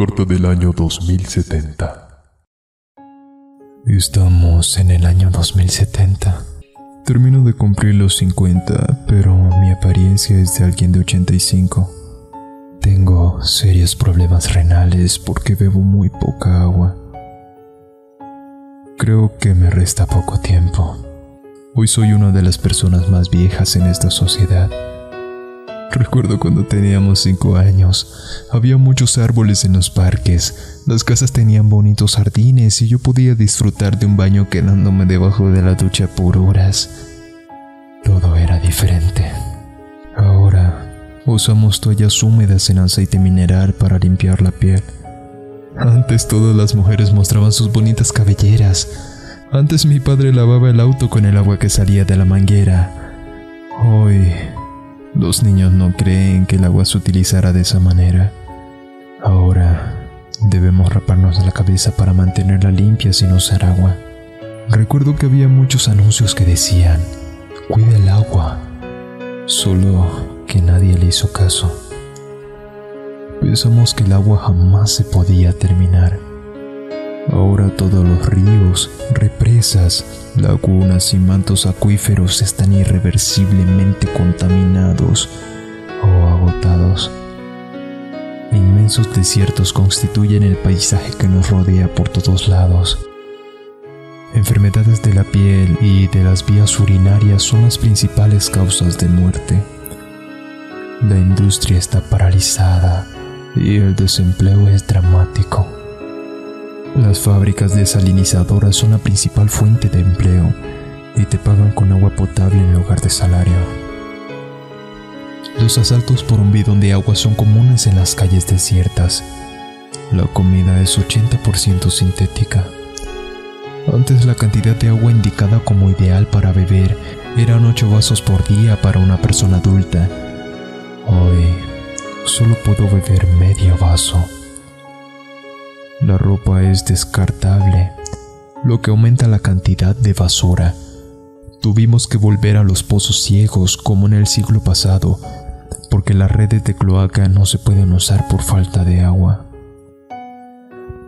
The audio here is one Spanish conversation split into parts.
corto del año 2070. Estamos en el año 2070. Termino de cumplir los 50, pero mi apariencia es de alguien de 85. Tengo serios problemas renales porque bebo muy poca agua. Creo que me resta poco tiempo. Hoy soy una de las personas más viejas en esta sociedad. Recuerdo cuando teníamos cinco años. Había muchos árboles en los parques. Las casas tenían bonitos jardines y yo podía disfrutar de un baño quedándome debajo de la ducha por horas. Todo era diferente. Ahora usamos toallas húmedas en aceite mineral para limpiar la piel. Antes todas las mujeres mostraban sus bonitas cabelleras. Antes mi padre lavaba el auto con el agua que salía de la manguera. Hoy los niños no creen que el agua se utilizará de esa manera. Ahora debemos raparnos la cabeza para mantenerla limpia sin usar agua. Recuerdo que había muchos anuncios que decían, cuida el agua, solo que nadie le hizo caso. Pensamos que el agua jamás se podía terminar. Ahora todos los ríos, represas, lagunas y mantos acuíferos están irreversiblemente contaminados o agotados. Inmensos desiertos constituyen el paisaje que nos rodea por todos lados. Enfermedades de la piel y de las vías urinarias son las principales causas de muerte. La industria está paralizada y el desempleo es dramático. Las fábricas desalinizadoras son la principal fuente de empleo y te pagan con agua potable en lugar de salario. Los asaltos por un bidón de agua son comunes en las calles desiertas. La comida es 80% sintética. Antes la cantidad de agua indicada como ideal para beber eran 8 vasos por día para una persona adulta. Hoy solo puedo beber medio vaso. La ropa es descartable, lo que aumenta la cantidad de basura. Tuvimos que volver a los pozos ciegos como en el siglo pasado, porque las redes de cloaca no se pueden usar por falta de agua.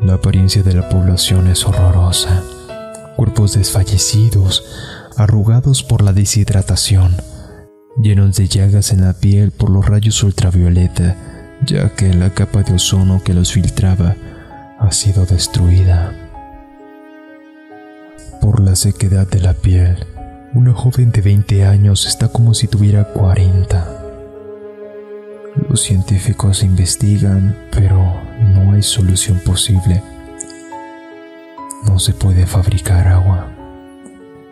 La apariencia de la población es horrorosa. Cuerpos desfallecidos, arrugados por la deshidratación, llenos de llagas en la piel por los rayos ultravioleta, ya que la capa de ozono que los filtraba ha sido destruida. Por la sequedad de la piel, una joven de 20 años está como si tuviera 40. Los científicos investigan, pero no hay solución posible. No se puede fabricar agua.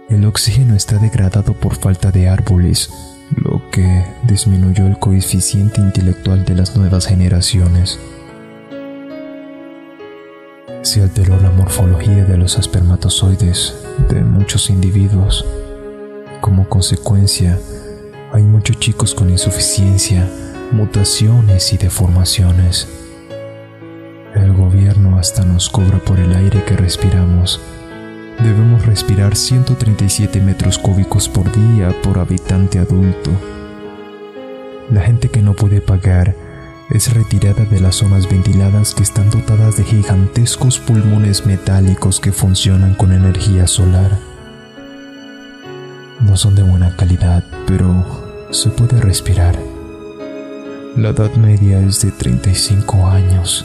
El oxígeno está degradado por falta de árboles, lo que disminuyó el coeficiente intelectual de las nuevas generaciones se alteró la morfología de los espermatozoides de muchos individuos. Como consecuencia, hay muchos chicos con insuficiencia, mutaciones y deformaciones. El gobierno hasta nos cobra por el aire que respiramos. Debemos respirar 137 metros cúbicos por día por habitante adulto. La gente que no puede pagar es retirada de las zonas ventiladas que están dotadas de gigantescos pulmones metálicos que funcionan con energía solar. No son de buena calidad, pero se puede respirar. La edad media es de 35 años.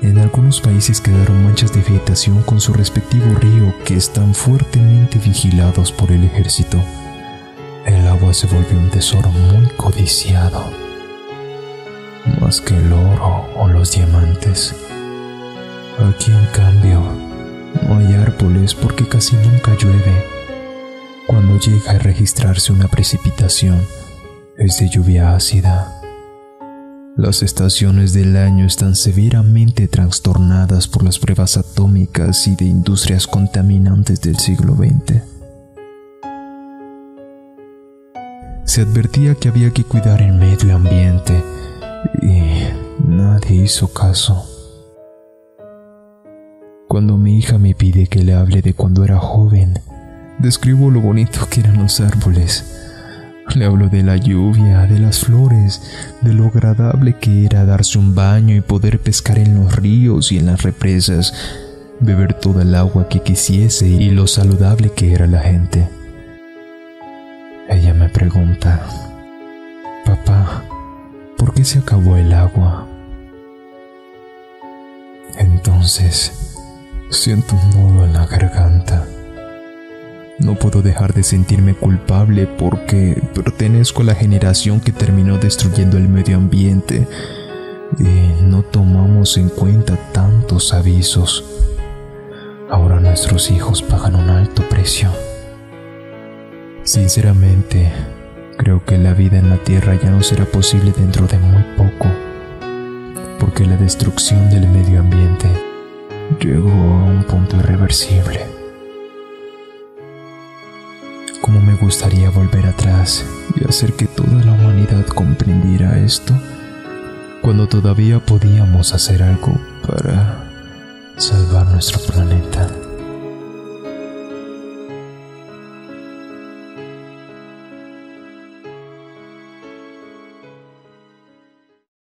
En algunos países quedaron manchas de vegetación con su respectivo río que están fuertemente vigilados por el ejército. El agua se volvió un tesoro muy codiciado más que el oro o los diamantes. Aquí en cambio, no hay árboles porque casi nunca llueve. Cuando llega a registrarse una precipitación, es de lluvia ácida. Las estaciones del año están severamente trastornadas por las pruebas atómicas y de industrias contaminantes del siglo XX. Se advertía que había que cuidar el medio ambiente y nadie hizo caso. Cuando mi hija me pide que le hable de cuando era joven, describo lo bonito que eran los árboles. Le hablo de la lluvia, de las flores, de lo agradable que era darse un baño y poder pescar en los ríos y en las represas, beber toda el agua que quisiese y lo saludable que era la gente. Ella me pregunta, papá, ¿por qué se acabó el agua? Entonces, siento un nudo en la garganta. No puedo dejar de sentirme culpable porque pertenezco a la generación que terminó destruyendo el medio ambiente y no tomamos en cuenta tantos avisos. Ahora nuestros hijos pagan un alto precio. Sinceramente, creo que la vida en la Tierra ya no será posible dentro de muy poco, porque la destrucción del medio ambiente llegó a un punto irreversible cómo me gustaría volver atrás y hacer que toda la humanidad comprendiera esto cuando todavía podíamos hacer algo para salvar nuestro planeta.